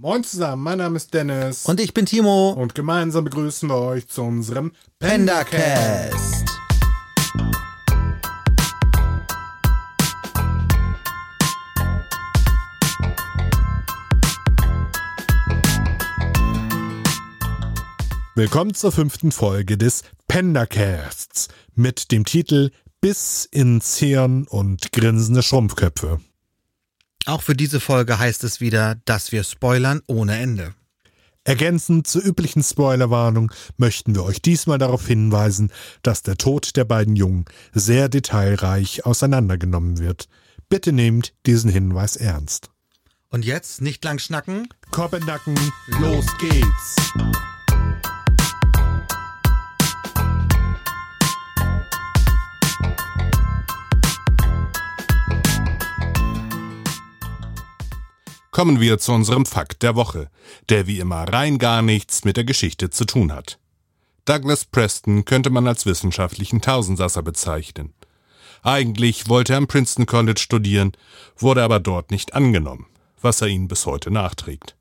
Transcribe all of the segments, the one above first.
Moin zusammen, mein Name ist Dennis. Und ich bin Timo. Und gemeinsam begrüßen wir euch zu unserem Pendacast. Willkommen zur fünften Folge des Pendacasts mit dem Titel Biss ins Hirn und grinsende Schrumpfköpfe. Auch für diese Folge heißt es wieder, dass wir spoilern ohne Ende. Ergänzend zur üblichen Spoilerwarnung möchten wir euch diesmal darauf hinweisen, dass der Tod der beiden Jungen sehr detailreich auseinandergenommen wird. Bitte nehmt diesen Hinweis ernst. Und jetzt nicht lang schnacken. Koppendacken, los geht's! Kommen wir zu unserem Fakt der Woche, der wie immer rein gar nichts mit der Geschichte zu tun hat. Douglas Preston könnte man als wissenschaftlichen Tausendsasser bezeichnen. Eigentlich wollte er am Princeton College studieren, wurde aber dort nicht angenommen, was er ihnen bis heute nachträgt.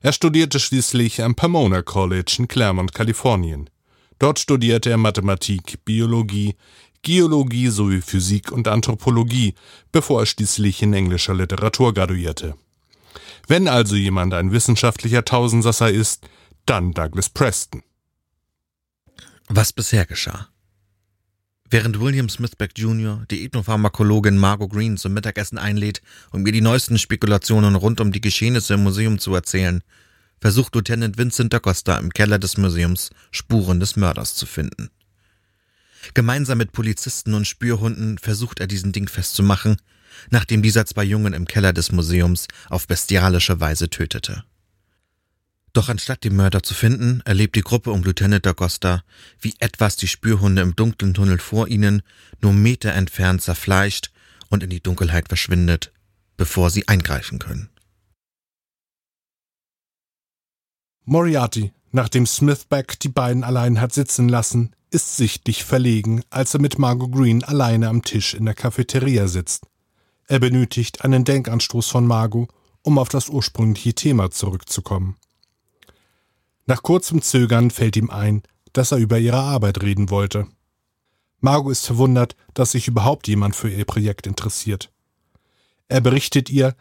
Er studierte schließlich am Pomona College in Claremont, Kalifornien. Dort studierte er Mathematik, Biologie, Geologie sowie Physik und Anthropologie, bevor er schließlich in englischer Literatur graduierte. Wenn also jemand ein wissenschaftlicher Tausendsasser ist, dann Douglas Preston. Was bisher geschah. Während William Smithbeck Jr. die Ethnopharmakologin Margot Green zum Mittagessen einlädt, um ihr die neuesten Spekulationen rund um die Geschehnisse im Museum zu erzählen, versucht Lieutenant Vincent da Costa im Keller des Museums Spuren des Mörders zu finden. Gemeinsam mit Polizisten und Spürhunden versucht er diesen Ding festzumachen, nachdem dieser zwei Jungen im Keller des Museums auf bestialische Weise tötete. Doch anstatt den Mörder zu finden, erlebt die Gruppe um Lieutenant D'Acosta, wie etwas die Spürhunde im dunklen Tunnel vor ihnen nur Meter entfernt zerfleischt und in die Dunkelheit verschwindet, bevor sie eingreifen können. Moriarty, nachdem Smithback die beiden allein hat sitzen lassen, ist sichtlich verlegen, als er mit Margot Green alleine am Tisch in der Cafeteria sitzt. Er benötigt einen Denkanstoß von Margot, um auf das ursprüngliche Thema zurückzukommen. Nach kurzem Zögern fällt ihm ein, dass er über ihre Arbeit reden wollte. Margot ist verwundert, dass sich überhaupt jemand für ihr Projekt interessiert. Er berichtet ihr,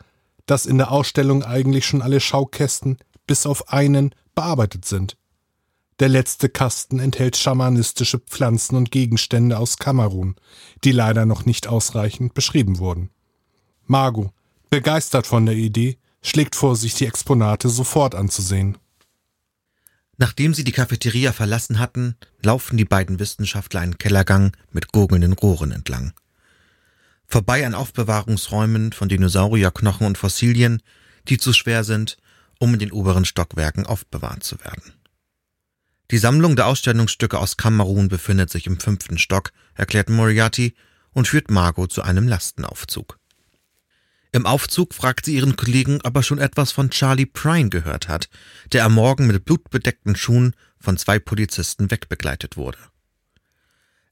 dass in der Ausstellung eigentlich schon alle Schaukästen, bis auf einen, bearbeitet sind. Der letzte Kasten enthält schamanistische Pflanzen und Gegenstände aus Kamerun, die leider noch nicht ausreichend beschrieben wurden. Margot, begeistert von der Idee, schlägt vor, sich die Exponate sofort anzusehen. Nachdem sie die Cafeteria verlassen hatten, laufen die beiden Wissenschaftler einen Kellergang mit gurgelnden Rohren entlang. Vorbei an Aufbewahrungsräumen von Dinosaurierknochen und Fossilien, die zu schwer sind, um in den oberen Stockwerken aufbewahrt zu werden. Die Sammlung der Ausstellungsstücke aus Kamerun befindet sich im fünften Stock, erklärt Moriarty und führt Margot zu einem Lastenaufzug. Im Aufzug fragt sie ihren Kollegen, ob er schon etwas von Charlie Prine gehört hat, der am Morgen mit blutbedeckten Schuhen von zwei Polizisten wegbegleitet wurde.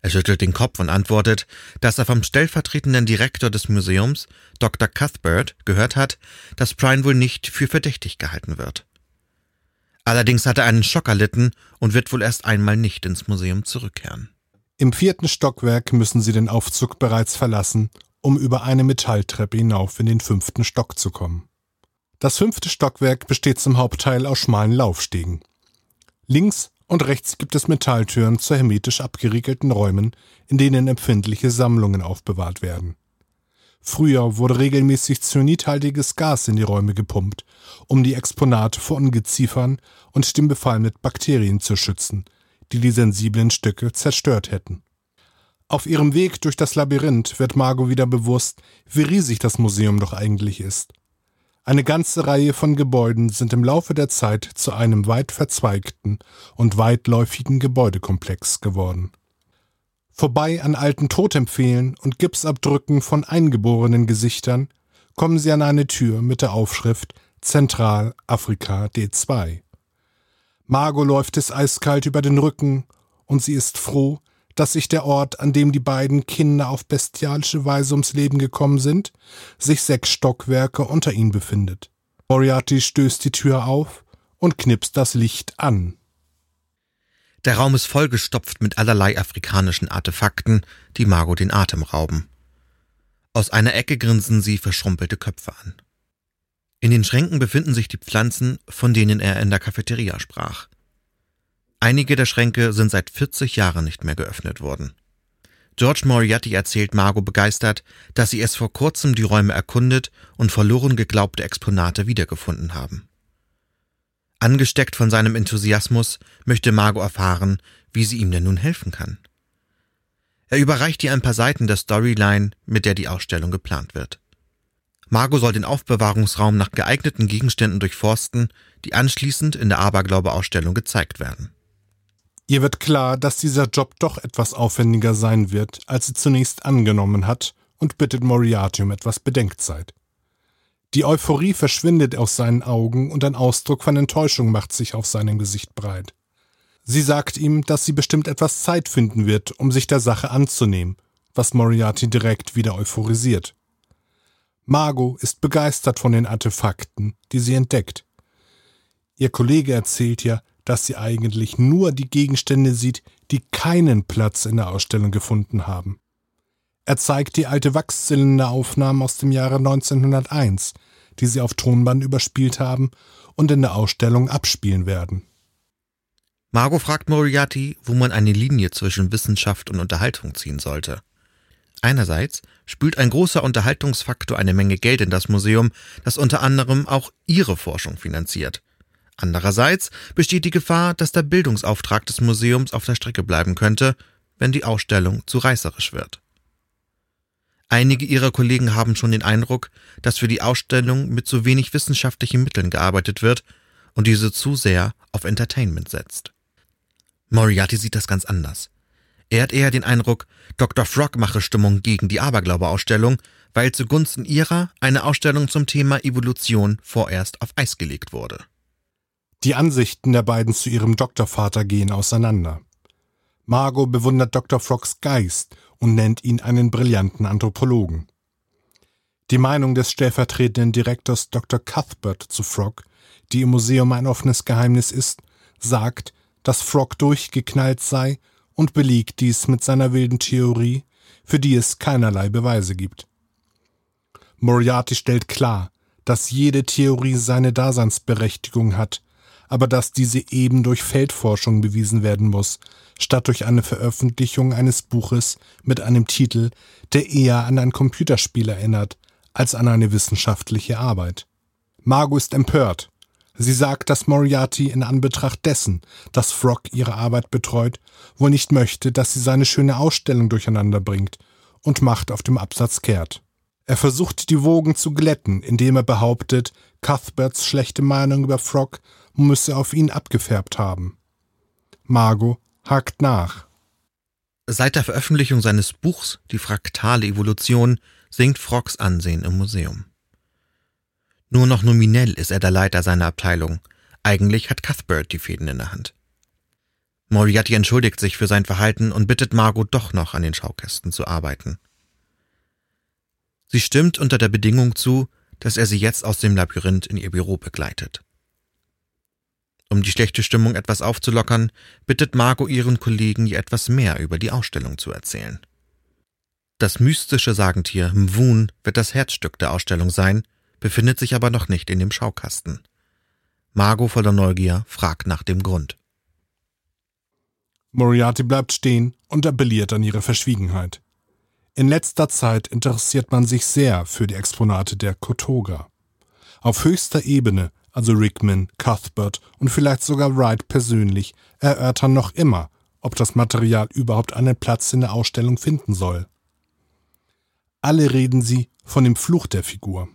Er schüttelt den Kopf und antwortet, dass er vom stellvertretenden Direktor des Museums, Dr. Cuthbert, gehört hat, dass Prine wohl nicht für verdächtig gehalten wird. Allerdings hat er einen Schock erlitten und wird wohl erst einmal nicht ins Museum zurückkehren. Im vierten Stockwerk müssen sie den Aufzug bereits verlassen um über eine Metalltreppe hinauf in den fünften Stock zu kommen. Das fünfte Stockwerk besteht zum Hauptteil aus schmalen Laufstegen. Links und rechts gibt es Metalltüren zu hermetisch abgeriegelten Räumen, in denen empfindliche Sammlungen aufbewahrt werden. Früher wurde regelmäßig zyanidhaltiges Gas in die Räume gepumpt, um die Exponate vor Ungeziefern und dem Befall mit Bakterien zu schützen, die die sensiblen Stücke zerstört hätten. Auf ihrem Weg durch das Labyrinth wird Margot wieder bewusst, wie riesig das Museum doch eigentlich ist. Eine ganze Reihe von Gebäuden sind im Laufe der Zeit zu einem weit verzweigten und weitläufigen Gebäudekomplex geworden. Vorbei an alten Totempfehlen und Gipsabdrücken von eingeborenen Gesichtern kommen sie an eine Tür mit der Aufschrift Zentralafrika D2. Margot läuft es eiskalt über den Rücken und sie ist froh, dass sich der Ort, an dem die beiden Kinder auf bestialische Weise ums Leben gekommen sind, sich sechs Stockwerke unter ihnen befindet. Moriarty stößt die Tür auf und knipst das Licht an. Der Raum ist vollgestopft mit allerlei afrikanischen Artefakten, die Margot den Atem rauben. Aus einer Ecke grinsen sie verschrumpelte Köpfe an. In den Schränken befinden sich die Pflanzen, von denen er in der Cafeteria sprach. Einige der Schränke sind seit 40 Jahren nicht mehr geöffnet worden. George Moriarty erzählt Margot begeistert, dass sie es vor kurzem die Räume erkundet und verloren geglaubte Exponate wiedergefunden haben. Angesteckt von seinem Enthusiasmus möchte Margot erfahren, wie sie ihm denn nun helfen kann. Er überreicht ihr ein paar Seiten der Storyline, mit der die Ausstellung geplant wird. Margot soll den Aufbewahrungsraum nach geeigneten Gegenständen durchforsten, die anschließend in der Aberglaube-Ausstellung gezeigt werden. Ihr wird klar, dass dieser Job doch etwas aufwendiger sein wird, als sie zunächst angenommen hat, und bittet Moriarty um etwas Bedenkzeit. Die Euphorie verschwindet aus seinen Augen und ein Ausdruck von Enttäuschung macht sich auf seinem Gesicht breit. Sie sagt ihm, dass sie bestimmt etwas Zeit finden wird, um sich der Sache anzunehmen, was Moriarty direkt wieder euphorisiert. Margot ist begeistert von den Artefakten, die sie entdeckt. Ihr Kollege erzählt ihr, dass sie eigentlich nur die Gegenstände sieht, die keinen Platz in der Ausstellung gefunden haben. Er zeigt die alte Wachszylinderaufnahmen aus dem Jahre 1901, die sie auf Tonband überspielt haben und in der Ausstellung abspielen werden. Margot fragt Moriarty, wo man eine Linie zwischen Wissenschaft und Unterhaltung ziehen sollte. Einerseits spült ein großer Unterhaltungsfaktor eine Menge Geld in das Museum, das unter anderem auch ihre Forschung finanziert. Andererseits besteht die Gefahr, dass der Bildungsauftrag des Museums auf der Strecke bleiben könnte, wenn die Ausstellung zu reißerisch wird. Einige ihrer Kollegen haben schon den Eindruck, dass für die Ausstellung mit zu wenig wissenschaftlichen Mitteln gearbeitet wird und diese zu sehr auf Entertainment setzt. Moriarty sieht das ganz anders. Er hat eher den Eindruck, Dr. Frog mache Stimmung gegen die Aberglaube-Ausstellung, weil zugunsten ihrer eine Ausstellung zum Thema Evolution vorerst auf Eis gelegt wurde. Die Ansichten der beiden zu ihrem Doktorvater gehen auseinander. Margot bewundert Dr. Frogs Geist und nennt ihn einen brillanten Anthropologen. Die Meinung des stellvertretenden Direktors Dr. Cuthbert zu Frog, die im Museum ein offenes Geheimnis ist, sagt, dass Frog durchgeknallt sei und belegt dies mit seiner wilden Theorie, für die es keinerlei Beweise gibt. Moriarty stellt klar, dass jede Theorie seine Daseinsberechtigung hat aber dass diese eben durch Feldforschung bewiesen werden muss, statt durch eine Veröffentlichung eines Buches mit einem Titel, der eher an ein Computerspiel erinnert, als an eine wissenschaftliche Arbeit. Margot ist empört. Sie sagt, dass Moriarty in Anbetracht dessen, dass Frog ihre Arbeit betreut, wohl nicht möchte, dass sie seine schöne Ausstellung durcheinander bringt und macht auf dem Absatz kehrt. Er versucht die Wogen zu glätten, indem er behauptet, Cuthberts schlechte Meinung über Frog müsse auf ihn abgefärbt haben. Margot hakt nach. Seit der Veröffentlichung seines Buchs Die fraktale Evolution sinkt Frogs Ansehen im Museum. Nur noch nominell ist er der Leiter seiner Abteilung. Eigentlich hat Cuthbert die Fäden in der Hand. Moriarty entschuldigt sich für sein Verhalten und bittet Margot doch noch an den Schaukästen zu arbeiten. Sie stimmt unter der Bedingung zu, dass er sie jetzt aus dem Labyrinth in ihr Büro begleitet. Um die schlechte Stimmung etwas aufzulockern, bittet Margot ihren Kollegen, ihr etwas mehr über die Ausstellung zu erzählen. Das mystische Sagentier Mvun wird das Herzstück der Ausstellung sein, befindet sich aber noch nicht in dem Schaukasten. Margot voller Neugier fragt nach dem Grund. Moriarty bleibt stehen und appelliert an ihre Verschwiegenheit. In letzter Zeit interessiert man sich sehr für die Exponate der Kotoga. Auf höchster Ebene also Rickman, Cuthbert und vielleicht sogar Wright persönlich, erörtern noch immer, ob das Material überhaupt einen Platz in der Ausstellung finden soll. Alle reden sie von dem Fluch der Figur.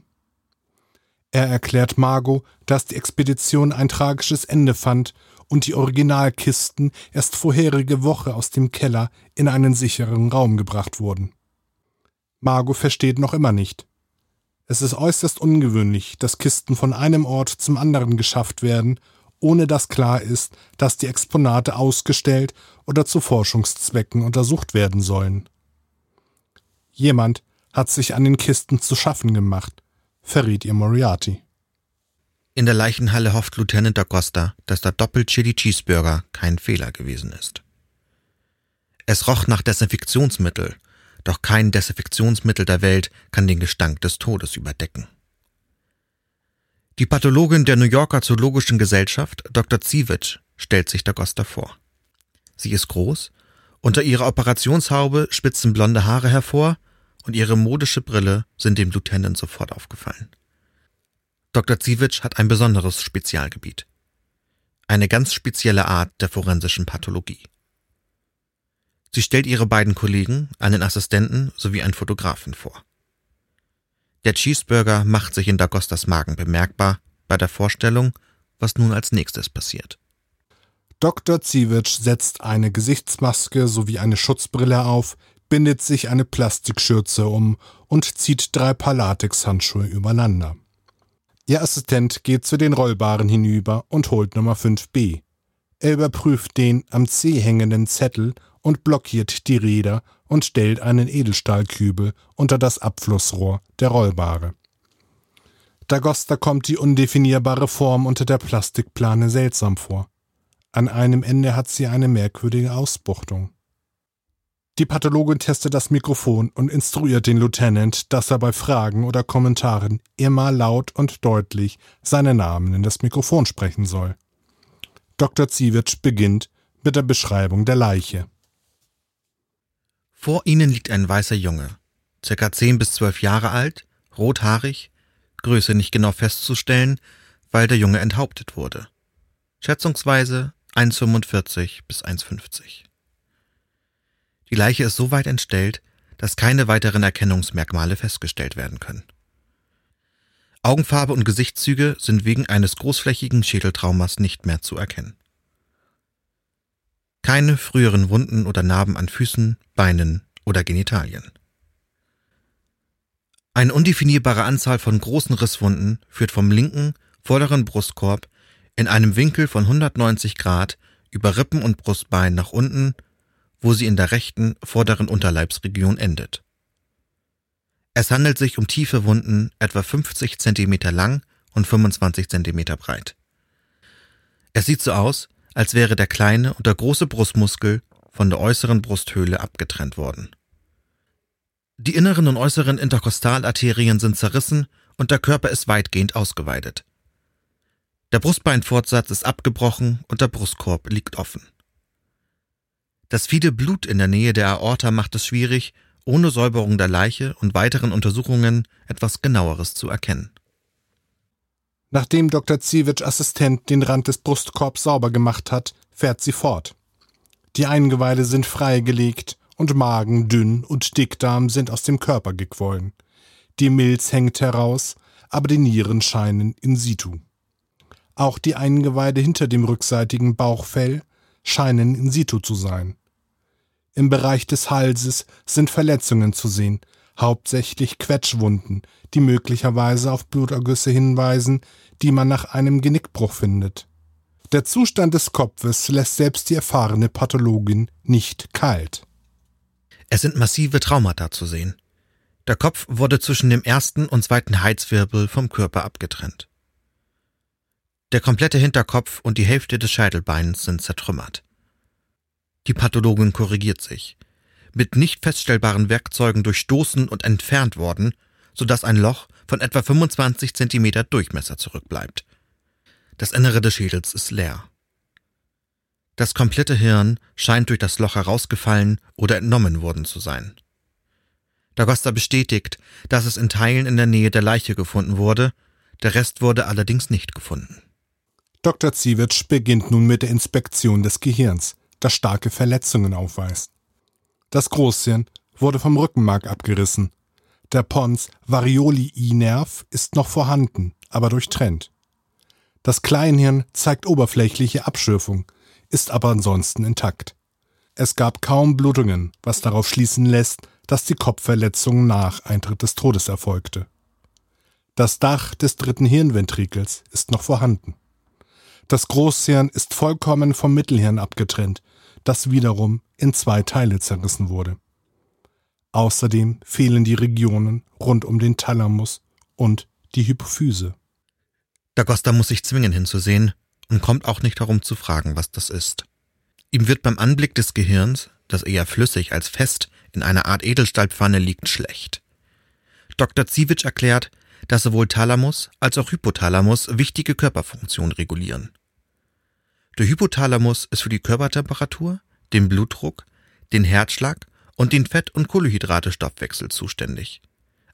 Er erklärt Margot, dass die Expedition ein tragisches Ende fand und die Originalkisten erst vorherige Woche aus dem Keller in einen sicheren Raum gebracht wurden. Margot versteht noch immer nicht, es ist äußerst ungewöhnlich, dass Kisten von einem Ort zum anderen geschafft werden, ohne dass klar ist, dass die Exponate ausgestellt oder zu Forschungszwecken untersucht werden sollen. Jemand hat sich an den Kisten zu schaffen gemacht, verriet ihr Moriarty. In der Leichenhalle hofft Lieutenant Acosta, dass der Doppel-Chili Cheeseburger kein Fehler gewesen ist. Es roch nach Desinfektionsmittel, doch kein Desinfektionsmittel der Welt kann den Gestank des Todes überdecken. Die Pathologin der New Yorker Zoologischen Gesellschaft, Dr. Ziewicz, stellt sich Dagosta vor. Sie ist groß, unter ihrer Operationshaube spitzen blonde Haare hervor und ihre modische Brille sind dem Lieutenant sofort aufgefallen. Dr. Ziewicz hat ein besonderes Spezialgebiet. Eine ganz spezielle Art der forensischen Pathologie. Sie stellt ihre beiden Kollegen, einen Assistenten sowie einen Fotografen vor. Der Cheeseburger macht sich in Dagostas Magen bemerkbar bei der Vorstellung, was nun als nächstes passiert. Dr. Ziewitsch setzt eine Gesichtsmaske sowie eine Schutzbrille auf, bindet sich eine Plastikschürze um und zieht drei Paar Latexhandschuhe übereinander. Ihr Assistent geht zu den Rollbaren hinüber und holt Nummer 5b. Er überprüft den am C hängenden Zettel und blockiert die Räder und stellt einen Edelstahlkübel unter das Abflussrohr der Rollbare. Dagosta kommt die undefinierbare Form unter der Plastikplane seltsam vor. An einem Ende hat sie eine merkwürdige Ausbuchtung. Die Pathologin testet das Mikrofon und instruiert den Lieutenant, dass er bei Fragen oder Kommentaren immer laut und deutlich seine Namen in das Mikrofon sprechen soll. Dr. Ziewitsch beginnt mit der Beschreibung der Leiche. Vor ihnen liegt ein weißer Junge, circa zehn bis zwölf Jahre alt, rothaarig, Größe nicht genau festzustellen, weil der Junge enthauptet wurde. Schätzungsweise 1,45 bis 1,50. Die Leiche ist so weit entstellt, dass keine weiteren Erkennungsmerkmale festgestellt werden können. Augenfarbe und Gesichtszüge sind wegen eines großflächigen Schädeltraumas nicht mehr zu erkennen. Keine früheren Wunden oder Narben an Füßen, Beinen oder Genitalien. Eine undefinierbare Anzahl von großen Risswunden führt vom linken, vorderen Brustkorb in einem Winkel von 190 Grad über Rippen und Brustbein nach unten, wo sie in der rechten, vorderen Unterleibsregion endet. Es handelt sich um tiefe Wunden, etwa 50 Zentimeter lang und 25 Zentimeter breit. Es sieht so aus, als wäre der kleine und der große Brustmuskel von der äußeren Brusthöhle abgetrennt worden. Die inneren und äußeren Interkostalarterien sind zerrissen und der Körper ist weitgehend ausgeweidet. Der Brustbeinfortsatz ist abgebrochen und der Brustkorb liegt offen. Das viele Blut in der Nähe der Aorta macht es schwierig, ohne Säuberung der Leiche und weiteren Untersuchungen etwas genaueres zu erkennen. Nachdem Dr. Ziewitsch Assistent den Rand des Brustkorbs sauber gemacht hat, fährt sie fort. Die Eingeweide sind freigelegt und Magen, Dünn und Dickdarm sind aus dem Körper gequollen. Die Milz hängt heraus, aber die Nieren scheinen in situ. Auch die Eingeweide hinter dem rückseitigen Bauchfell scheinen in situ zu sein. Im Bereich des Halses sind Verletzungen zu sehen, hauptsächlich Quetschwunden, die möglicherweise auf Blutergüsse hinweisen, die man nach einem Genickbruch findet. Der Zustand des Kopfes lässt selbst die erfahrene Pathologin nicht kalt. Es sind massive Traumata zu sehen. Der Kopf wurde zwischen dem ersten und zweiten Heizwirbel vom Körper abgetrennt. Der komplette Hinterkopf und die Hälfte des Scheitelbeins sind zertrümmert. Die Pathologin korrigiert sich. Mit nicht feststellbaren Werkzeugen durchstoßen und entfernt worden, sodass ein Loch von etwa 25 Zentimeter Durchmesser zurückbleibt. Das Innere des Schädels ist leer. Das komplette Hirn scheint durch das Loch herausgefallen oder entnommen worden zu sein. Dagosta bestätigt, dass es in Teilen in der Nähe der Leiche gefunden wurde, der Rest wurde allerdings nicht gefunden. Dr. Ziewitsch beginnt nun mit der Inspektion des Gehirns, das starke Verletzungen aufweist. Das Großhirn wurde vom Rückenmark abgerissen der Pons Variolii-Nerv ist noch vorhanden, aber durchtrennt. Das Kleinhirn zeigt oberflächliche Abschürfung, ist aber ansonsten intakt. Es gab kaum Blutungen, was darauf schließen lässt, dass die Kopfverletzung nach Eintritt des Todes erfolgte. Das Dach des dritten Hirnventrikels ist noch vorhanden. Das Großhirn ist vollkommen vom Mittelhirn abgetrennt, das wiederum in zwei Teile zerrissen wurde. Außerdem fehlen die Regionen rund um den Thalamus und die Hypophyse. Dagosta muss sich zwingen hinzusehen und kommt auch nicht darum zu fragen, was das ist. Ihm wird beim Anblick des Gehirns, das eher flüssig als fest in einer Art Edelstahlpfanne liegt, schlecht. Dr. Ziewitsch erklärt, dass sowohl Thalamus als auch Hypothalamus wichtige Körperfunktionen regulieren. Der Hypothalamus ist für die Körpertemperatur, den Blutdruck, den Herzschlag und den Fett- und Kohlenhydrate-Stoffwechsel zuständig.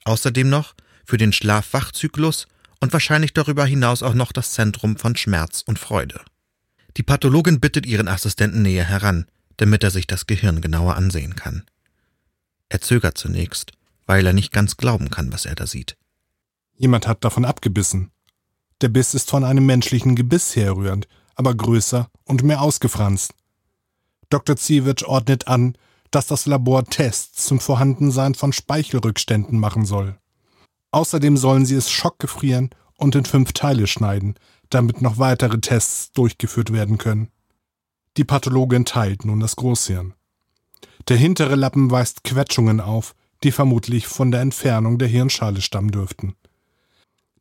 Außerdem noch für den Schlaf-Wach-Zyklus und wahrscheinlich darüber hinaus auch noch das Zentrum von Schmerz und Freude. Die Pathologin bittet ihren Assistenten näher heran, damit er sich das Gehirn genauer ansehen kann. Er zögert zunächst, weil er nicht ganz glauben kann, was er da sieht. Jemand hat davon abgebissen. Der Biss ist von einem menschlichen Gebiss herrührend, aber größer und mehr ausgefranst. Dr. Ziewitsch ordnet an, dass das Labor Tests zum Vorhandensein von Speichelrückständen machen soll. Außerdem sollen sie es schockgefrieren und in fünf Teile schneiden, damit noch weitere Tests durchgeführt werden können. Die Pathologin teilt nun das Großhirn. Der hintere Lappen weist Quetschungen auf, die vermutlich von der Entfernung der Hirnschale stammen dürften.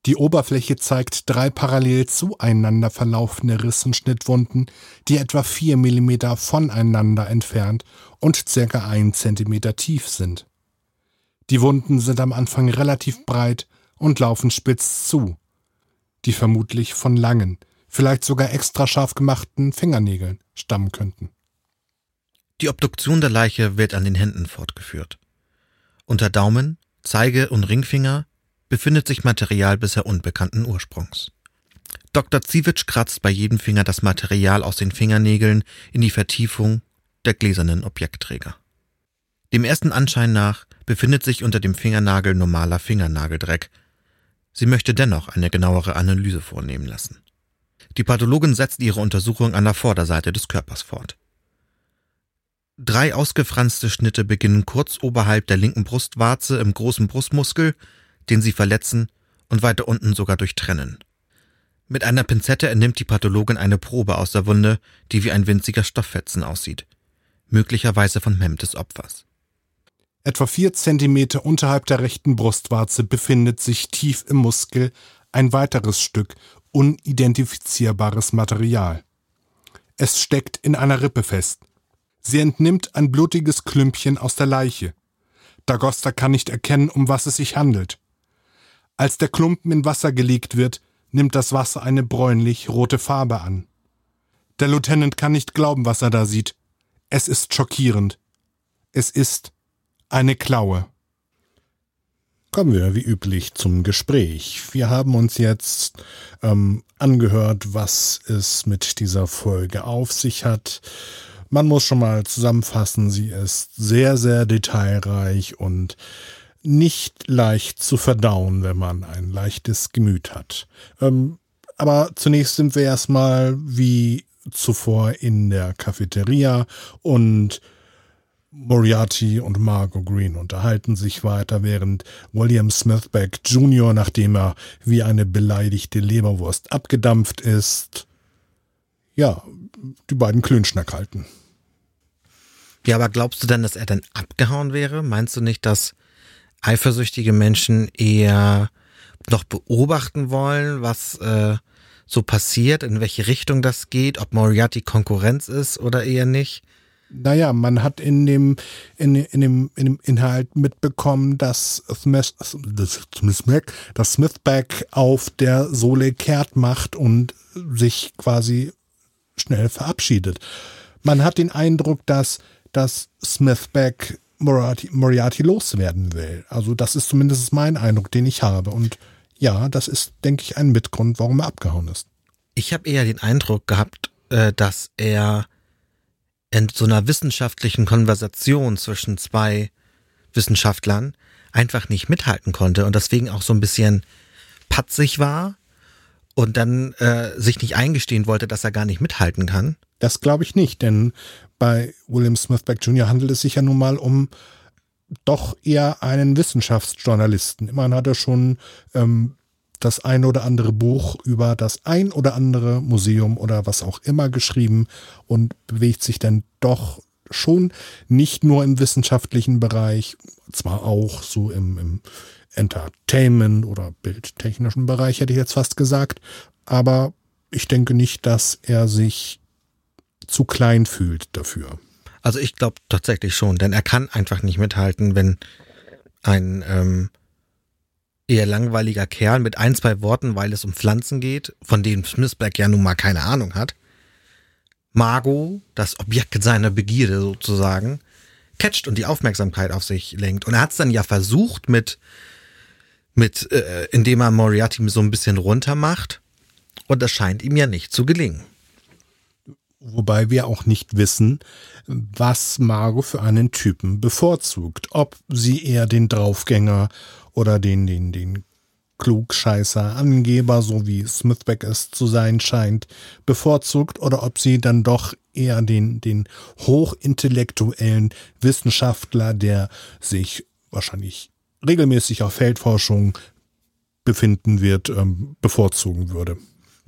Die Oberfläche zeigt drei parallel zueinander verlaufende Rissenschnittwunden, die etwa vier Millimeter voneinander entfernt und circa ein Zentimeter tief sind. Die Wunden sind am Anfang relativ breit und laufen spitz zu, die vermutlich von langen, vielleicht sogar extra scharf gemachten Fingernägeln stammen könnten. Die Obduktion der Leiche wird an den Händen fortgeführt. Unter Daumen, Zeige und Ringfinger befindet sich Material bisher unbekannten Ursprungs. Dr. Ziewitsch kratzt bei jedem Finger das Material aus den Fingernägeln in die Vertiefung der gläsernen Objektträger. Dem ersten Anschein nach befindet sich unter dem Fingernagel normaler Fingernageldreck. Sie möchte dennoch eine genauere Analyse vornehmen lassen. Die Pathologin setzt ihre Untersuchung an der Vorderseite des Körpers fort. Drei ausgefranste Schnitte beginnen kurz oberhalb der linken Brustwarze im großen Brustmuskel, den sie verletzen und weiter unten sogar durchtrennen. Mit einer Pinzette entnimmt die Pathologin eine Probe aus der Wunde, die wie ein winziger Stofffetzen aussieht, möglicherweise von Mem des Opfers. Etwa vier Zentimeter unterhalb der rechten Brustwarze befindet sich tief im Muskel ein weiteres Stück unidentifizierbares Material. Es steckt in einer Rippe fest. Sie entnimmt ein blutiges Klümpchen aus der Leiche. Dagosta kann nicht erkennen, um was es sich handelt. Als der Klumpen in Wasser gelegt wird, nimmt das Wasser eine bräunlich-rote Farbe an. Der Lieutenant kann nicht glauben, was er da sieht. Es ist schockierend. Es ist eine Klaue. Kommen wir wie üblich zum Gespräch. Wir haben uns jetzt ähm, angehört, was es mit dieser Folge auf sich hat. Man muss schon mal zusammenfassen, sie ist sehr, sehr detailreich und nicht leicht zu verdauen, wenn man ein leichtes Gemüt hat. Ähm, aber zunächst sind wir erstmal wie zuvor in der Cafeteria und Moriarty und Margot Green unterhalten sich weiter, während William Smithbeck Jr., nachdem er wie eine beleidigte Leberwurst abgedampft ist, ja, die beiden Klönschnack halten. Ja, aber glaubst du denn, dass er dann abgehauen wäre? Meinst du nicht, dass eifersüchtige Menschen eher noch beobachten wollen, was äh, so passiert, in welche Richtung das geht, ob Moriarty Konkurrenz ist oder eher nicht? naja, man hat in dem, in, in, dem, in dem Inhalt mitbekommen, dass Smith, dass Smithback auf der Sohle kehrt macht und sich quasi schnell verabschiedet. Man hat den Eindruck, dass, dass Smithback Moriarty, Moriarty loswerden will. Also das ist zumindest mein Eindruck, den ich habe. Und ja, das ist, denke ich, ein Mitgrund, warum er abgehauen ist. Ich habe eher den Eindruck gehabt, äh, dass er in so einer wissenschaftlichen Konversation zwischen zwei Wissenschaftlern einfach nicht mithalten konnte und deswegen auch so ein bisschen patzig war und dann äh, sich nicht eingestehen wollte, dass er gar nicht mithalten kann. Das glaube ich nicht, denn bei William Smithback Jr. handelt es sich ja nun mal um doch eher einen Wissenschaftsjournalisten. Immerhin hat er schon ähm, das ein oder andere Buch über das ein oder andere Museum oder was auch immer geschrieben und bewegt sich dann doch schon nicht nur im wissenschaftlichen Bereich, zwar auch so im, im, Entertainment oder bildtechnischen Bereich, hätte ich jetzt fast gesagt. Aber ich denke nicht, dass er sich zu klein fühlt dafür. Also ich glaube tatsächlich schon, denn er kann einfach nicht mithalten, wenn ein ähm, eher langweiliger Kerl mit ein, zwei Worten, weil es um Pflanzen geht, von denen Smithberg ja nun mal keine Ahnung hat, Margot, das Objekt seiner Begierde sozusagen, catcht und die Aufmerksamkeit auf sich lenkt. Und er hat es dann ja versucht mit, mit, äh, indem er Moriarty so ein bisschen runter macht. Und das scheint ihm ja nicht zu gelingen. Wobei wir auch nicht wissen, was Margot für einen Typen bevorzugt. Ob sie eher den Draufgänger oder den, den, den Klugscheißer, Angeber, so wie Smithbeck es zu sein scheint, bevorzugt oder ob sie dann doch eher den, den hochintellektuellen Wissenschaftler, der sich wahrscheinlich regelmäßig auf Feldforschung befinden wird, ähm, bevorzugen würde.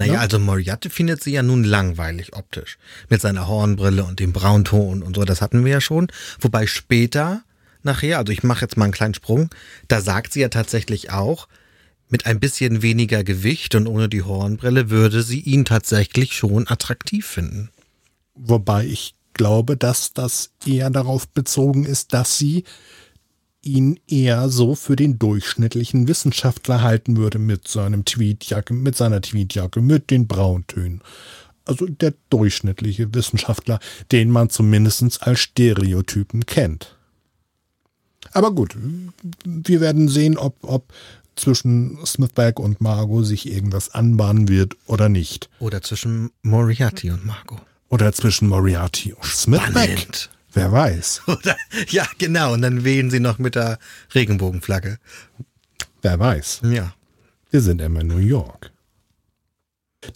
Naja, ja? also Moriarty findet sie ja nun langweilig optisch. Mit seiner Hornbrille und dem Braunton und so, das hatten wir ja schon. Wobei später, nachher, also ich mache jetzt mal einen kleinen Sprung, da sagt sie ja tatsächlich auch, mit ein bisschen weniger Gewicht und ohne die Hornbrille würde sie ihn tatsächlich schon attraktiv finden. Wobei ich glaube, dass das eher darauf bezogen ist, dass sie ihn eher so für den durchschnittlichen Wissenschaftler halten würde mit seinem Tweetjacke, mit seiner Tweetjacke, mit den Brauntönen. Also der durchschnittliche Wissenschaftler, den man zumindest als Stereotypen kennt. Aber gut, wir werden sehen, ob, ob zwischen Smithberg und Margot sich irgendwas anbahnen wird oder nicht. Oder zwischen Moriarty und Margot. Oder zwischen Moriarty und Smithberg. Spannend. Wer weiß. Oder, ja, genau. Und dann wehen sie noch mit der Regenbogenflagge. Wer weiß. Ja. Wir sind immer in New York.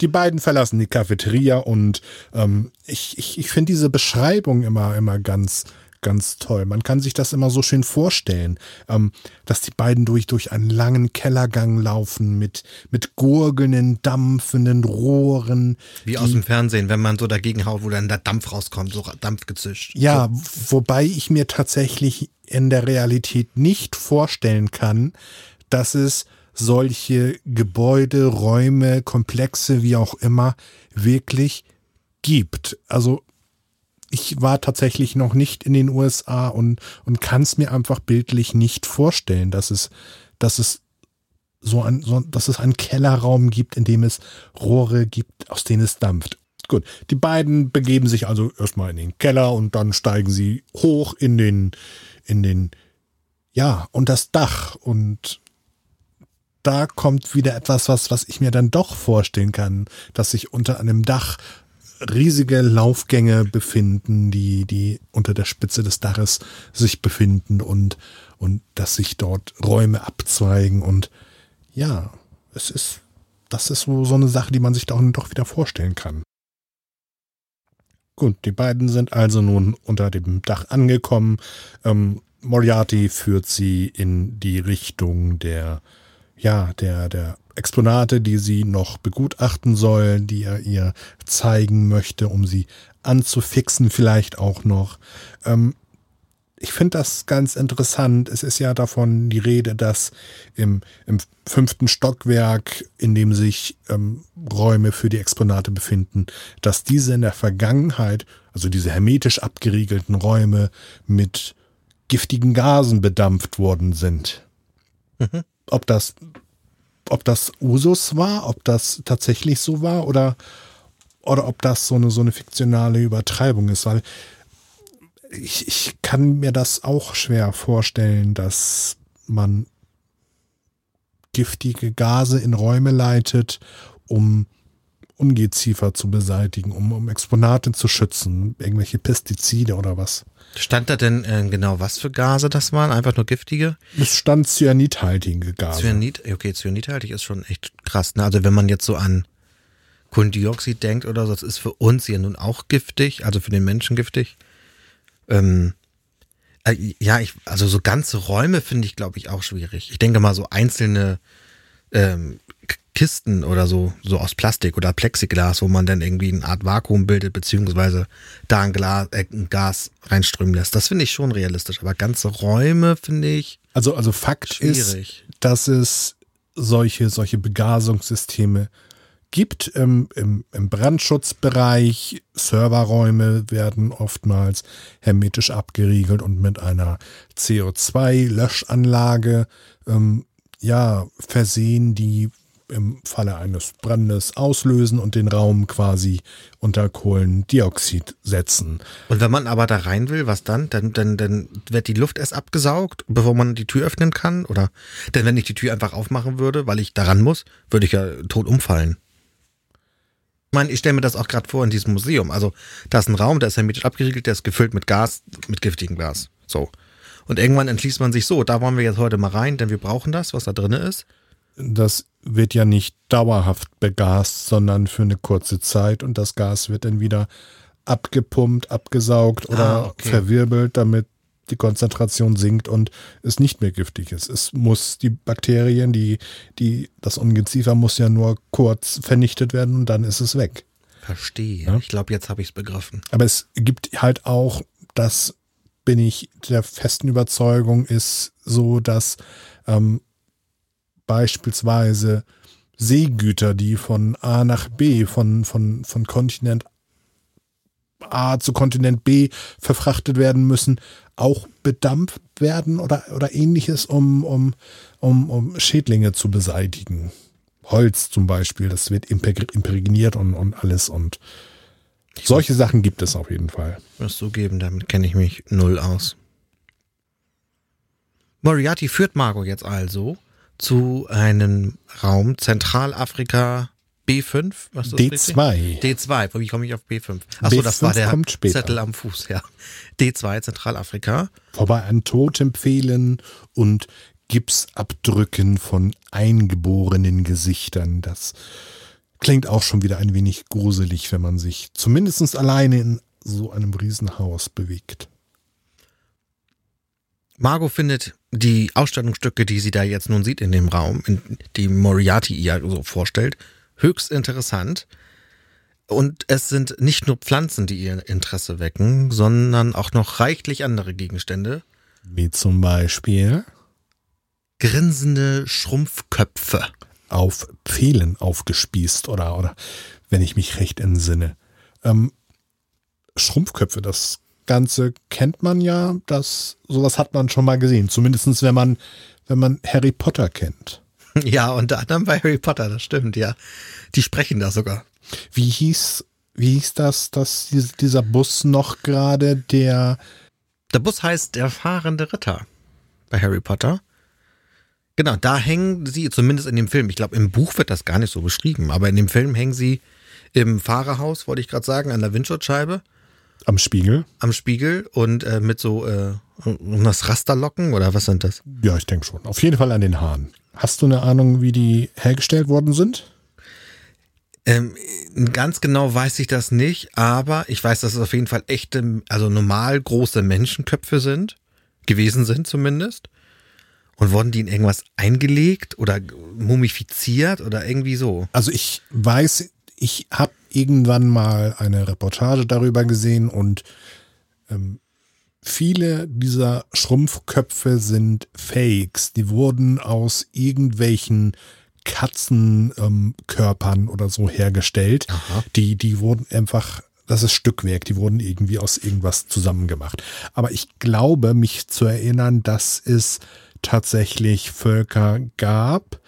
Die beiden verlassen die Cafeteria und ähm, ich, ich, ich finde diese Beschreibung immer, immer ganz, ganz toll. Man kann sich das immer so schön vorstellen, ähm, dass die beiden durch, durch einen langen Kellergang laufen mit, mit gurgelnden, dampfenden Rohren. Wie aus dem Fernsehen, wenn man so dagegen haut, wo dann der Dampf rauskommt, so Dampf gezischt. Ja, so. wobei ich mir tatsächlich in der Realität nicht vorstellen kann, dass es solche Gebäude, Räume, Komplexe, wie auch immer, wirklich gibt. Also ich war tatsächlich noch nicht in den USA und, und kann es mir einfach bildlich nicht vorstellen, dass es, dass es so ein, so, dass es einen Kellerraum gibt, in dem es Rohre gibt, aus denen es dampft. Gut, die beiden begeben sich also erstmal in den Keller und dann steigen sie hoch in den, in den, ja, und das Dach und da kommt wieder etwas, was, was ich mir dann doch vorstellen kann, dass sich unter einem Dach riesige Laufgänge befinden, die, die unter der Spitze des Daches sich befinden und, und dass sich dort Räume abzweigen und ja, es ist, das ist so, so eine Sache, die man sich da doch wieder vorstellen kann. Gut, die beiden sind also nun unter dem Dach angekommen. Ähm, Moriarty führt sie in die Richtung der, ja, der, der Exponate, die sie noch begutachten soll, die er ihr zeigen möchte, um sie anzufixen vielleicht auch noch. Ähm, ich finde das ganz interessant. Es ist ja davon die Rede, dass im, im fünften Stockwerk, in dem sich ähm, Räume für die Exponate befinden, dass diese in der Vergangenheit, also diese hermetisch abgeriegelten Räume, mit giftigen Gasen bedampft worden sind. Mhm. Ob das ob das Usus war, ob das tatsächlich so war oder, oder ob das so eine, so eine fiktionale Übertreibung ist, weil ich, ich kann mir das auch schwer vorstellen, dass man giftige Gase in Räume leitet, um Ungeziefer zu beseitigen, um, um Exponate zu schützen, irgendwelche Pestizide oder was. Stand da denn äh, genau, was für Gase das waren? Einfach nur giftige? Es stand cyanidhaltige Gase. Cyanid, okay, cyanidhaltig ist schon echt krass. Ne? Also wenn man jetzt so an Kohlendioxid denkt oder so, das ist für uns ja nun auch giftig, also für den Menschen giftig. Ähm, äh, ja, ich, also so ganze Räume finde ich, glaube ich, auch schwierig. Ich denke mal, so einzelne ähm, Kisten oder so, so aus Plastik oder Plexiglas, wo man dann irgendwie eine Art Vakuum bildet, beziehungsweise da ein, Glas, äh, ein Gas reinströmen lässt. Das finde ich schon realistisch. Aber ganze Räume finde ich. Also, also Fakt Schwierig. ist, dass es solche, solche Begasungssysteme gibt im, im, im Brandschutzbereich. Serverräume werden oftmals hermetisch abgeriegelt und mit einer CO2-Löschanlage ähm, ja, versehen, die im Falle eines Brandes auslösen und den Raum quasi unter Kohlendioxid setzen. Und wenn man aber da rein will, was dann? Dann, dann, dann wird die Luft erst abgesaugt, bevor man die Tür öffnen kann? Oder? Denn wenn ich die Tür einfach aufmachen würde, weil ich daran muss, würde ich ja tot umfallen. Ich meine, ich stelle mir das auch gerade vor in diesem Museum. Also, da ist ein Raum, der ist hermetisch abgeriegelt, der ist gefüllt mit Gas, mit giftigem Gas. So. Und irgendwann entschließt man sich so, da wollen wir jetzt heute mal rein, denn wir brauchen das, was da drin ist. Das wird ja nicht dauerhaft begast, sondern für eine kurze Zeit und das Gas wird dann wieder abgepumpt, abgesaugt oder Ah, okay. verwirbelt, damit die Konzentration sinkt und es nicht mehr giftig ist. Es muss die Bakterien, die, die, das Ungeziefer muss ja nur kurz vernichtet werden und dann ist es weg. Verstehe. Ja. Ich glaube, jetzt habe ich es begriffen. Aber es gibt halt auch, das bin ich der festen Überzeugung, ist so, dass ähm, beispielsweise Seegüter, die von A nach B, von, von, von Kontinent A zu Kontinent B verfrachtet werden müssen, auch bedampft werden oder, oder ähnliches, um, um, um, um Schädlinge zu beseitigen. Holz zum Beispiel, das wird impräg- imprägniert und, und alles und solche Sachen gibt es auf jeden Fall. Wirst du geben, damit kenne ich mich null aus. Moriarty führt Margot jetzt also zu einem Raum Zentralafrika B5. Was ist das richtig? D2. D2, wie komme ich auf B5? Achso, das war B5 der. Zettel am Fuß, ja. D2, Zentralafrika. Vorbei an Totempfehlen und Gipsabdrücken von eingeborenen Gesichtern. Das klingt auch schon wieder ein wenig gruselig, wenn man sich zumindest alleine in so einem Riesenhaus bewegt. Margot findet die Ausstellungsstücke, die sie da jetzt nun sieht in dem Raum, in, die Moriarty ihr so vorstellt, höchst interessant. Und es sind nicht nur Pflanzen, die ihr Interesse wecken, sondern auch noch reichlich andere Gegenstände. Wie zum Beispiel Grinsende Schrumpfköpfe. auf Pfählen aufgespießt oder, oder wenn ich mich recht entsinne. Ähm, Schrumpfköpfe, das Ganze kennt man ja, das, sowas hat man schon mal gesehen. Zumindestens wenn man, wenn man Harry Potter kennt. Ja, unter anderem bei Harry Potter, das stimmt, ja. Die sprechen da sogar. Wie hieß, wie hieß das, dass dies- dieser Bus noch gerade der, Der Bus heißt Der fahrende Ritter bei Harry Potter. Genau, da hängen sie, zumindest in dem Film, ich glaube, im Buch wird das gar nicht so beschrieben, aber in dem Film hängen sie im Fahrerhaus, wollte ich gerade sagen, an der Windschutzscheibe, am Spiegel? am Spiegel und äh, mit so äh, das Rasterlocken oder was sind das? Ja, ich denke schon. Auf jeden Fall an den Haaren. Hast du eine Ahnung, wie die hergestellt worden sind? Ähm, ganz genau weiß ich das nicht, aber ich weiß, dass es auf jeden Fall echte, also normal große Menschenköpfe sind, gewesen sind zumindest. Und wurden die in irgendwas eingelegt oder mumifiziert oder irgendwie so? Also ich weiß, ich habe irgendwann mal eine Reportage darüber gesehen und ähm, viele dieser Schrumpfköpfe sind Fakes. Die wurden aus irgendwelchen Katzenkörpern ähm, oder so hergestellt. Aha. Die, die wurden einfach, das ist Stückwerk, die wurden irgendwie aus irgendwas zusammengemacht. Aber ich glaube, mich zu erinnern, dass es tatsächlich Völker gab,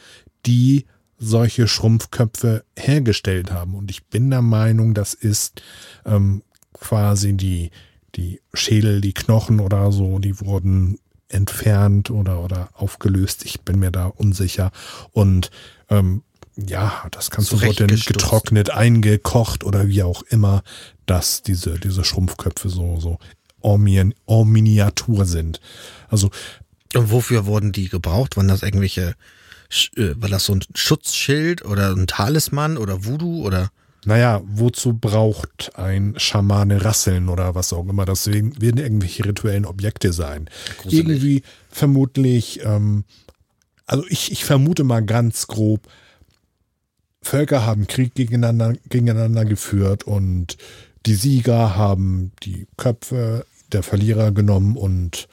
die solche Schrumpfköpfe hergestellt haben. Und ich bin der Meinung, das ist ähm, quasi die, die Schädel, die Knochen oder so, die wurden entfernt oder, oder aufgelöst. Ich bin mir da unsicher. Und ähm, ja, das Ganze wurde dann getrocknet, eingekocht oder wie auch immer, dass diese, diese Schrumpfköpfe so, so en, en Miniatur sind. Also Und wofür wurden die gebraucht? Waren das irgendwelche, war das so ein Schutzschild oder ein Talisman oder Voodoo oder? Naja, wozu braucht ein Schamane Rasseln oder was auch immer? Das werden werden irgendwelche rituellen Objekte sein. Gruselig. Irgendwie vermutlich, ähm, also ich, ich vermute mal ganz grob, Völker haben Krieg gegeneinander, gegeneinander geführt und die Sieger haben die Köpfe der Verlierer genommen und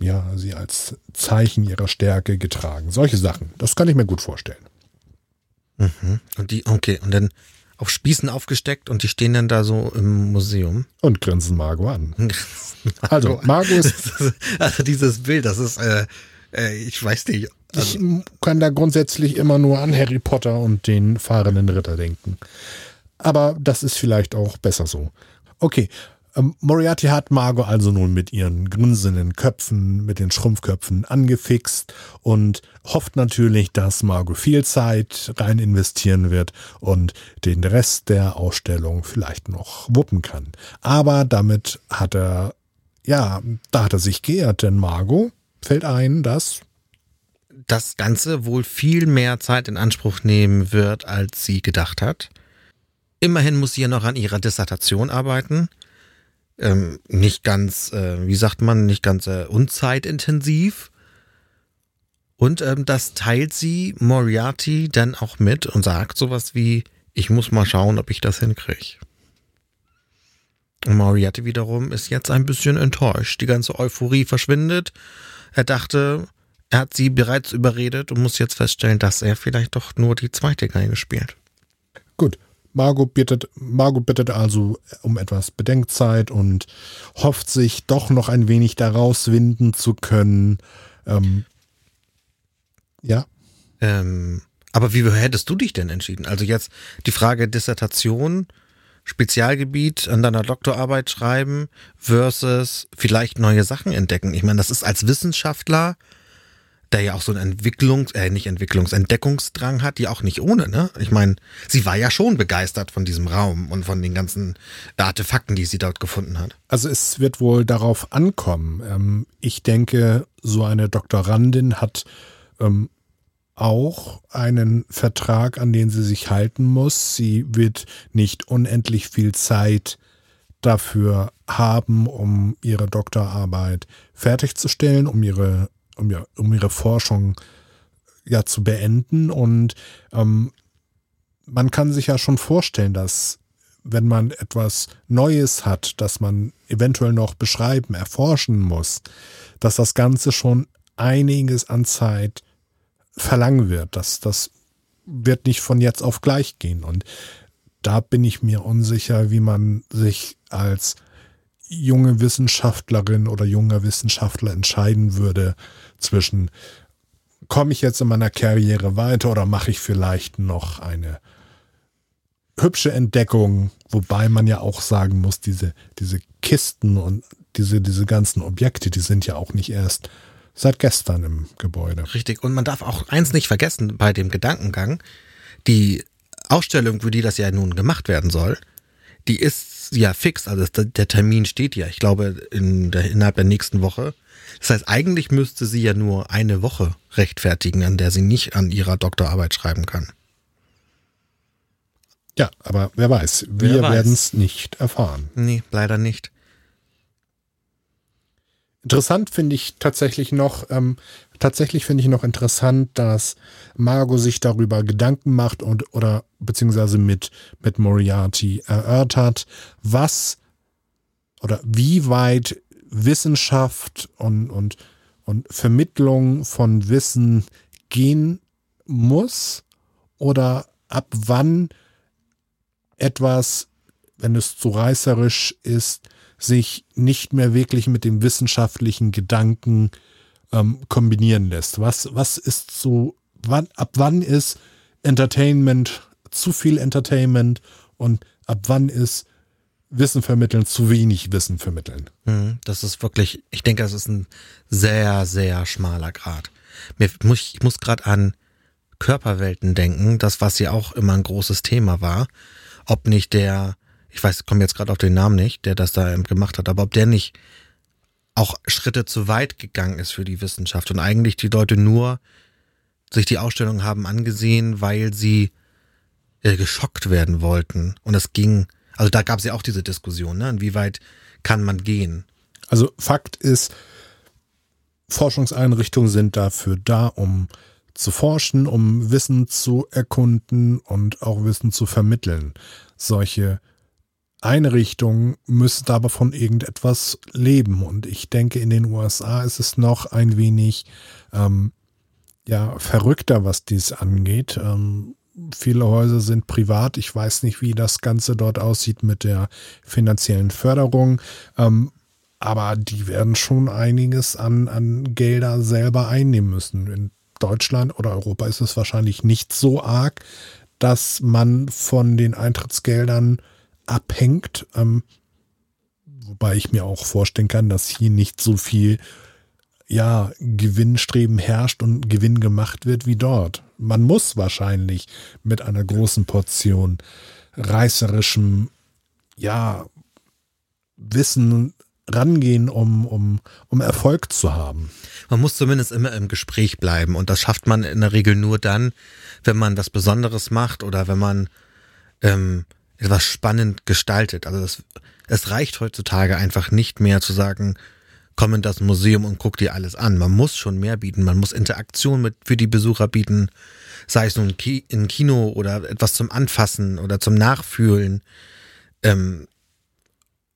ja, sie als Zeichen ihrer Stärke getragen. Solche Sachen. Das kann ich mir gut vorstellen. Mhm. Und die, okay, und dann auf Spießen aufgesteckt und die stehen dann da so im Museum. Und grinsen Margot an. also, Margot ist. Also dieses Bild, das ist, äh, äh, ich weiß nicht. Also ich kann da grundsätzlich immer nur an Harry Potter und den fahrenden Ritter denken. Aber das ist vielleicht auch besser so. Okay, ähm, Moriarty hat Margot also nun mit ihren grinsenden Köpfen, mit den Schrumpfköpfen angefixt und hofft natürlich, dass Margot viel Zeit rein investieren wird und den Rest der Ausstellung vielleicht noch wuppen kann. Aber damit hat er, ja, da hat er sich geehrt, denn Margot fällt ein, dass das Ganze wohl viel mehr Zeit in Anspruch nehmen wird, als sie gedacht hat. Immerhin muss sie ja noch an ihrer Dissertation arbeiten ähm, nicht ganz, äh, wie sagt man, nicht ganz äh, unzeitintensiv. Und ähm, das teilt sie Moriarty dann auch mit und sagt sowas wie, ich muss mal schauen, ob ich das hinkriege. Moriarty wiederum ist jetzt ein bisschen enttäuscht. Die ganze Euphorie verschwindet. Er dachte, er hat sie bereits überredet und muss jetzt feststellen, dass er vielleicht doch nur die zweite Geige spielt. Gut, Margot bittet, Margot bittet also um etwas Bedenkzeit und hofft sich doch noch ein wenig daraus winden zu können. Ähm, ja. Ähm, aber wie hättest du dich denn entschieden? Also jetzt die Frage Dissertation, Spezialgebiet an deiner Doktorarbeit schreiben versus vielleicht neue Sachen entdecken. Ich meine, das ist als Wissenschaftler der ja auch so einen Entwicklungs-, äh, nicht Entwicklungs-, Entdeckungsdrang hat, die auch nicht ohne, ne? Ich meine, sie war ja schon begeistert von diesem Raum und von den ganzen Artefakten, die sie dort gefunden hat. Also es wird wohl darauf ankommen. Ähm, ich denke, so eine Doktorandin hat ähm, auch einen Vertrag, an den sie sich halten muss. Sie wird nicht unendlich viel Zeit dafür haben, um ihre Doktorarbeit fertigzustellen, um ihre um, ja, um ihre Forschung ja zu beenden. Und ähm, man kann sich ja schon vorstellen, dass wenn man etwas Neues hat, das man eventuell noch beschreiben, erforschen muss, dass das Ganze schon einiges an Zeit verlangen wird. Das, das wird nicht von jetzt auf gleich gehen. Und da bin ich mir unsicher, wie man sich als junge Wissenschaftlerin oder junger Wissenschaftler entscheiden würde zwischen, komme ich jetzt in meiner Karriere weiter oder mache ich vielleicht noch eine hübsche Entdeckung, wobei man ja auch sagen muss, diese, diese Kisten und diese, diese ganzen Objekte, die sind ja auch nicht erst seit gestern im Gebäude. Richtig. Und man darf auch eins nicht vergessen bei dem Gedankengang. Die Ausstellung, für die das ja nun gemacht werden soll, die ist ja fix. Also der Termin steht ja. Ich glaube, in der, innerhalb der nächsten Woche. Das heißt, eigentlich müsste sie ja nur eine Woche rechtfertigen, an der sie nicht an ihrer Doktorarbeit schreiben kann. Ja, aber wer weiß. Wir werden es nicht erfahren. Nee, leider nicht. Interessant finde ich tatsächlich noch, ähm, tatsächlich finde ich noch interessant, dass Margot sich darüber Gedanken macht und oder beziehungsweise mit, mit Moriarty erörtert, was oder wie weit Wissenschaft und, und, und Vermittlung von Wissen gehen muss oder ab wann etwas, wenn es zu reißerisch ist, sich nicht mehr wirklich mit dem wissenschaftlichen Gedanken ähm, kombinieren lässt. Was, was ist so, wann, ab wann ist Entertainment zu viel Entertainment und ab wann ist Wissen vermitteln, zu wenig Wissen vermitteln. Mhm, das ist wirklich, ich denke, das ist ein sehr, sehr schmaler Grad. Mir, ich muss gerade an Körperwelten denken, das, was ja auch immer ein großes Thema war. Ob nicht der, ich weiß, komme jetzt gerade auf den Namen nicht, der das da gemacht hat, aber ob der nicht auch Schritte zu weit gegangen ist für die Wissenschaft und eigentlich die Leute nur sich die Ausstellung haben angesehen, weil sie äh, geschockt werden wollten. Und es ging also da gab es ja auch diese Diskussion, ne? inwieweit kann man gehen? Also Fakt ist, Forschungseinrichtungen sind dafür da, um zu forschen, um Wissen zu erkunden und auch Wissen zu vermitteln. Solche Einrichtungen müssen aber von irgendetwas leben. Und ich denke, in den USA ist es noch ein wenig ähm, ja, verrückter, was dies angeht. Ähm, viele Häuser sind privat. Ich weiß nicht, wie das Ganze dort aussieht mit der finanziellen Förderung. Ähm, aber die werden schon einiges an, an Gelder selber einnehmen müssen. In Deutschland oder Europa ist es wahrscheinlich nicht so arg, dass man von den Eintrittsgeldern abhängt. Ähm, wobei ich mir auch vorstellen kann, dass hier nicht so viel ja, Gewinnstreben herrscht und Gewinn gemacht wird wie dort. Man muss wahrscheinlich mit einer großen Portion reißerischem, ja, Wissen rangehen, um, um, um Erfolg zu haben. Man muss zumindest immer im Gespräch bleiben und das schafft man in der Regel nur dann, wenn man was Besonderes macht oder wenn man ähm, etwas spannend gestaltet. Also das, es reicht heutzutage einfach nicht mehr zu sagen, komm in das Museum und guck dir alles an. Man muss schon mehr bieten. Man muss Interaktion mit für die Besucher bieten, sei es nun in Kino oder etwas zum Anfassen oder zum Nachfühlen. Ähm,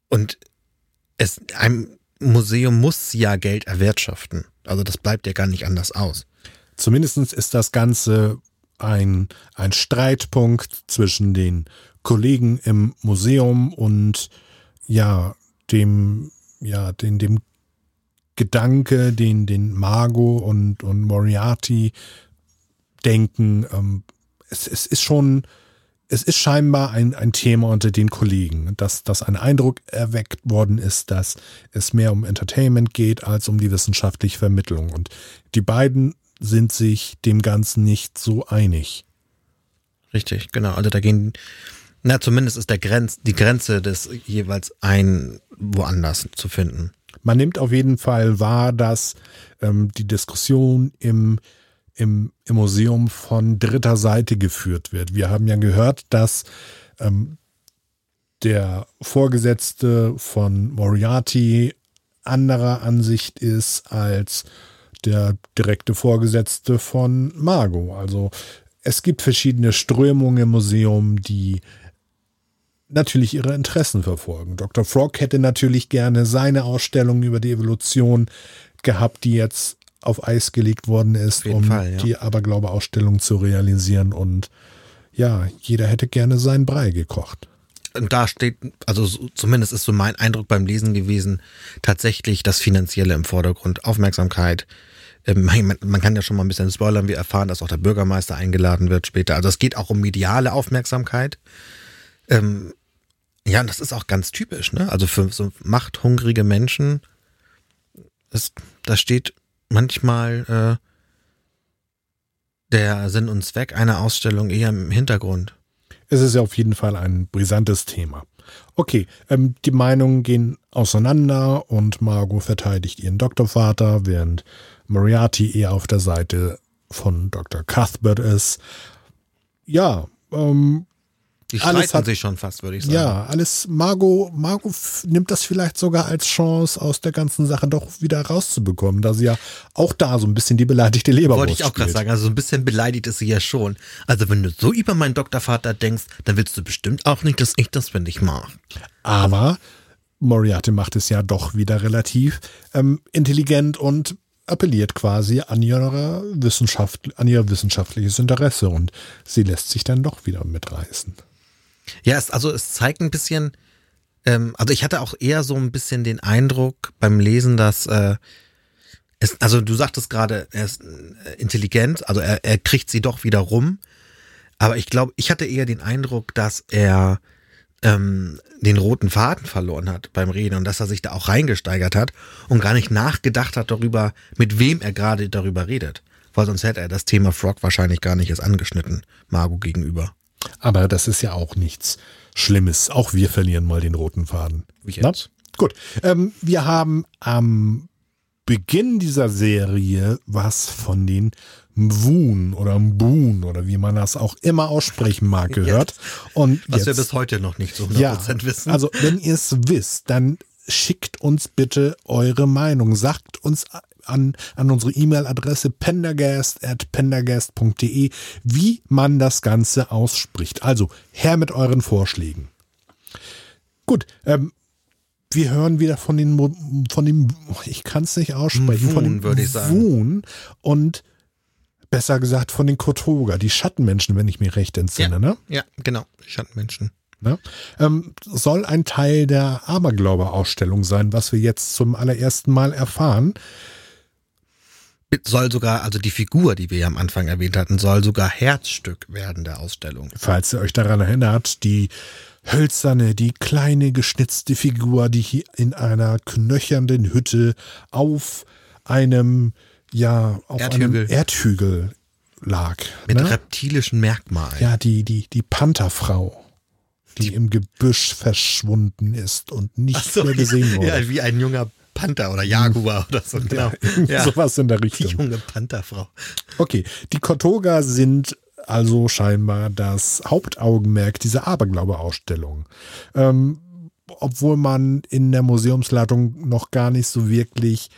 und es, ein Museum muss ja Geld erwirtschaften. Also das bleibt ja gar nicht anders aus. Zumindest ist das Ganze ein, ein Streitpunkt zwischen den Kollegen im Museum und ja, dem, ja, den, dem Gedanke, den, den Margot und, und Moriarty denken. Ähm, es, es ist schon, es ist scheinbar ein, ein Thema unter den Kollegen, dass, dass ein Eindruck erweckt worden ist, dass es mehr um Entertainment geht als um die wissenschaftliche Vermittlung. Und die beiden sind sich dem Ganzen nicht so einig. Richtig, genau. Also da gehen na, zumindest ist der Grenz, die Grenze des jeweils ein woanders zu finden. Man nimmt auf jeden Fall wahr, dass ähm, die Diskussion im, im, im Museum von dritter Seite geführt wird. Wir haben ja gehört, dass ähm, der Vorgesetzte von Moriarty anderer Ansicht ist als der direkte Vorgesetzte von Margot. Also es gibt verschiedene Strömungen im Museum, die natürlich ihre Interessen verfolgen. Dr. Frog hätte natürlich gerne seine Ausstellung über die Evolution gehabt, die jetzt auf Eis gelegt worden ist, um Fall, ja. die Aberglaube-Ausstellung zu realisieren. Und ja, jeder hätte gerne seinen Brei gekocht. Und da steht, also zumindest ist so mein Eindruck beim Lesen gewesen, tatsächlich das Finanzielle im Vordergrund, Aufmerksamkeit. Ähm, man kann ja schon mal ein bisschen spoilern, wir erfahren, dass auch der Bürgermeister eingeladen wird später. Also es geht auch um mediale Aufmerksamkeit. Ähm, ja, und das ist auch ganz typisch, ne? Also für so machthungrige Menschen, da steht manchmal äh, der Sinn und Zweck einer Ausstellung eher im Hintergrund. Es ist ja auf jeden Fall ein brisantes Thema. Okay, ähm, die Meinungen gehen auseinander und Margot verteidigt ihren Doktorvater, während Moriarty eher auf der Seite von Dr. Cuthbert ist. Ja, ähm, die streiten hat, sich schon fast, würde ich sagen. Ja, alles, Margot, Margot nimmt das vielleicht sogar als Chance, aus der ganzen Sache doch wieder rauszubekommen, da sie ja auch da so ein bisschen die beleidigte Leberwurst Wollte ich auch gerade sagen, also so ein bisschen beleidigt ist sie ja schon. Also wenn du so über meinen Doktorvater denkst, dann willst du bestimmt auch nicht, dass ich das für dich mache. Aber Moriarty macht es ja doch wieder relativ ähm, intelligent und appelliert quasi an ihre Wissenschaft, an ihr wissenschaftliches Interesse und sie lässt sich dann doch wieder mitreißen. Ja, es, also es zeigt ein bisschen, ähm, also ich hatte auch eher so ein bisschen den Eindruck beim Lesen, dass äh, es, also du sagtest gerade, er ist äh, intelligent, also er, er kriegt sie doch wieder rum. Aber ich glaube, ich hatte eher den Eindruck, dass er ähm, den roten Faden verloren hat beim Reden und dass er sich da auch reingesteigert hat und gar nicht nachgedacht hat darüber, mit wem er gerade darüber redet. Weil sonst hätte er das Thema Frog wahrscheinlich gar nicht erst angeschnitten, Margot gegenüber. Aber das ist ja auch nichts Schlimmes. Auch wir verlieren mal den roten Faden. Wie jetzt? Na? Gut. Ähm, wir haben am Beginn dieser Serie was von den Mwoon oder Mboon oder wie man das auch immer aussprechen mag gehört. Und was jetzt, wir bis heute noch nicht so 100% ja, wissen. Also wenn ihr es wisst, dann schickt uns bitte eure Meinung. Sagt uns an, an unsere E-Mail-Adresse pendergast at pendergast.de, wie man das Ganze ausspricht. Also her mit euren Vorschlägen. Gut, ähm, wir hören wieder von den, von dem, ich kann es nicht aussprechen, von Wun, dem würde ich sagen. Wun und besser gesagt von den Kotoga, die Schattenmenschen, wenn ich mich recht entsinne, ne? Ja, genau. Schattenmenschen. ne? Ähm, soll ein Teil der Aberglaube-Ausstellung sein, was wir jetzt zum allerersten Mal erfahren. Soll sogar, also die Figur, die wir ja am Anfang erwähnt hatten, soll sogar Herzstück werden der Ausstellung. Falls ihr euch daran erinnert, die hölzerne, die kleine geschnitzte Figur, die hier in einer knöchernden Hütte auf einem, ja, auf Erdhügel. einem Erdhügel lag. Mit ne? reptilischen Merkmalen. Ja, die, die, die Pantherfrau, die, im Gebüsch verschwunden ist und nicht so, mehr gesehen wurde. Ja, wie ein junger Panther oder Jaguar oder so. Genau. Ja, Sowas in der die Richtung. junge Pantherfrau. Okay, die Kotoga sind also scheinbar das Hauptaugenmerk dieser Aberglaube-Ausstellung. Ähm, obwohl man in der Museumsleitung noch gar nicht so wirklich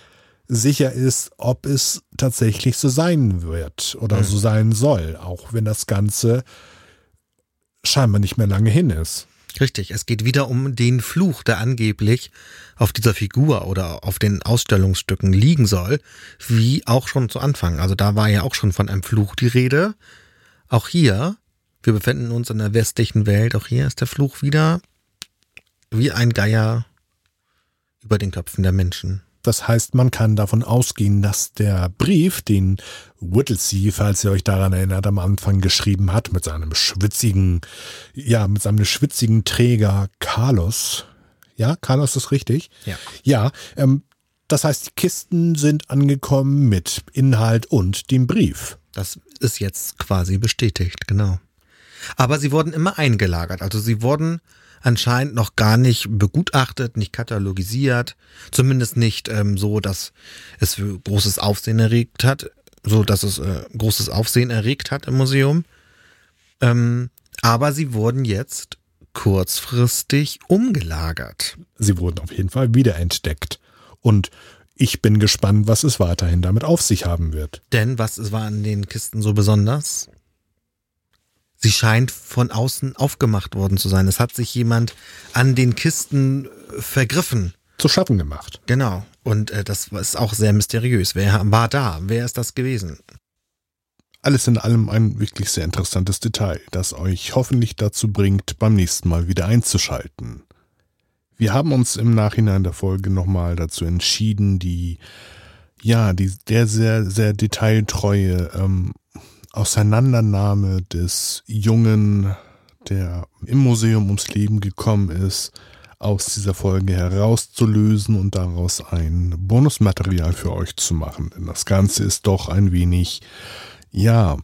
sicher ist, ob es tatsächlich so sein wird oder so sein soll, auch wenn das Ganze scheinbar nicht mehr lange hin ist. Richtig, es geht wieder um den Fluch, der angeblich auf dieser Figur oder auf den Ausstellungsstücken liegen soll, wie auch schon zu Anfang. Also da war ja auch schon von einem Fluch die Rede. Auch hier, wir befinden uns in der westlichen Welt, auch hier ist der Fluch wieder wie ein Geier über den Köpfen der Menschen. Das heißt, man kann davon ausgehen, dass der Brief, den Whittlesey, falls ihr euch daran erinnert, am Anfang geschrieben hat, mit seinem schwitzigen, ja, mit seinem schwitzigen Träger Carlos. Ja, Carlos ist richtig. Ja. Ja, ähm, das heißt, die Kisten sind angekommen mit Inhalt und dem Brief. Das ist jetzt quasi bestätigt, genau. Aber sie wurden immer eingelagert. Also sie wurden anscheinend noch gar nicht begutachtet, nicht katalogisiert, zumindest nicht ähm, so, dass es großes Aufsehen erregt hat, so dass es äh, großes Aufsehen erregt hat im Museum. Ähm, aber sie wurden jetzt kurzfristig umgelagert. Sie wurden auf jeden Fall wiederentdeckt. Und ich bin gespannt, was es weiterhin damit auf sich haben wird. Denn was war an den Kisten so besonders? Sie scheint von außen aufgemacht worden zu sein. Es hat sich jemand an den Kisten äh, vergriffen. Zu schaffen gemacht. Genau. Und äh, das ist auch sehr mysteriös. Wer war da? Wer ist das gewesen? Alles in allem ein wirklich sehr interessantes Detail, das euch hoffentlich dazu bringt, beim nächsten Mal wieder einzuschalten. Wir haben uns im Nachhinein der Folge nochmal dazu entschieden, die, ja, die, der sehr, sehr detailtreue ähm, Auseinandernahme des Jungen, der im Museum ums Leben gekommen ist, aus dieser Folge herauszulösen und daraus ein Bonusmaterial für euch zu machen. Denn das Ganze ist doch ein wenig, ja,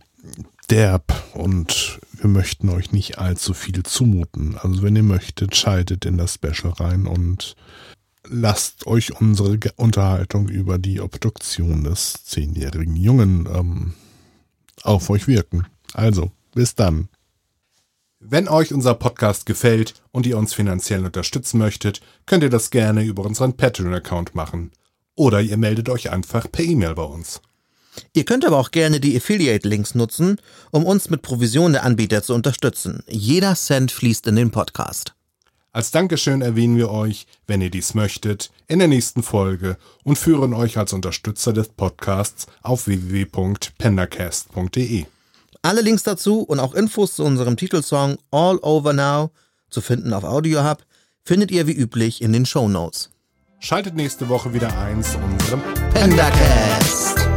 derb und wir möchten euch nicht allzu viel zumuten. Also wenn ihr möchtet, schaltet in das Special rein und lasst euch unsere Unterhaltung über die Obduktion des zehnjährigen Jungen ähm, auf euch wirken. Also, bis dann. Wenn euch unser Podcast gefällt und ihr uns finanziell unterstützen möchtet, könnt ihr das gerne über unseren Patreon-Account machen. Oder ihr meldet euch einfach per E-Mail bei uns. Ihr könnt aber auch gerne die Affiliate-Links nutzen, um uns mit Provision der Anbieter zu unterstützen. Jeder Cent fließt in den Podcast. Als Dankeschön erwähnen wir euch, wenn ihr dies möchtet, in der nächsten Folge und führen euch als Unterstützer des Podcasts auf www.pendacast.de. Alle Links dazu und auch Infos zu unserem Titelsong All Over Now, zu finden auf AudioHub, findet ihr wie üblich in den Show Notes. Schaltet nächste Woche wieder ein zu unserem Pendacast!